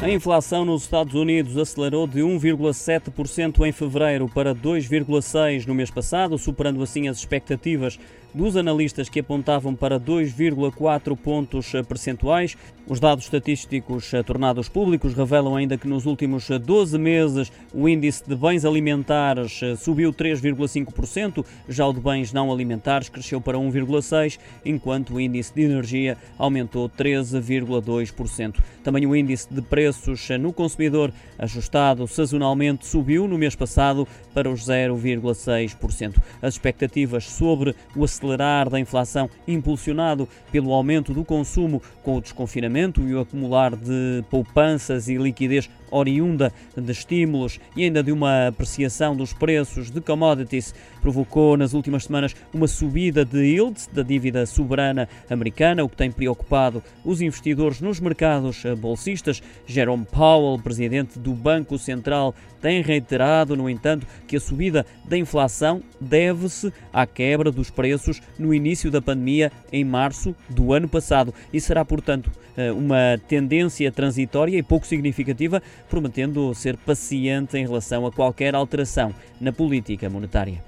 A inflação nos Estados Unidos acelerou de 1,7% em fevereiro para 2,6% no mês passado, superando assim as expectativas dos analistas que apontavam para 2,4 pontos percentuais. Os dados estatísticos tornados públicos revelam ainda que nos últimos 12 meses o índice de bens alimentares subiu 3,5%, já o de bens não alimentares cresceu para 1,6%, enquanto o índice de energia aumentou 13,2%. Também o índice de preços preços no consumidor ajustado sazonalmente subiu no mês passado para os 0,6%. As expectativas sobre o acelerar da inflação impulsionado pelo aumento do consumo com o desconfinamento e o acumular de poupanças e liquidez oriunda de estímulos e ainda de uma apreciação dos preços de commodities provocou nas últimas semanas uma subida de yields da dívida soberana americana, o que tem preocupado os investidores nos mercados bolsistas. Jerome Powell, presidente do Banco Central, tem reiterado, no entanto, que a subida da inflação deve-se à quebra dos preços no início da pandemia em março do ano passado e será, portanto, eh, uma tendência transitória e pouco significativa, prometendo ser paciente em relação a qualquer alteração na política monetária.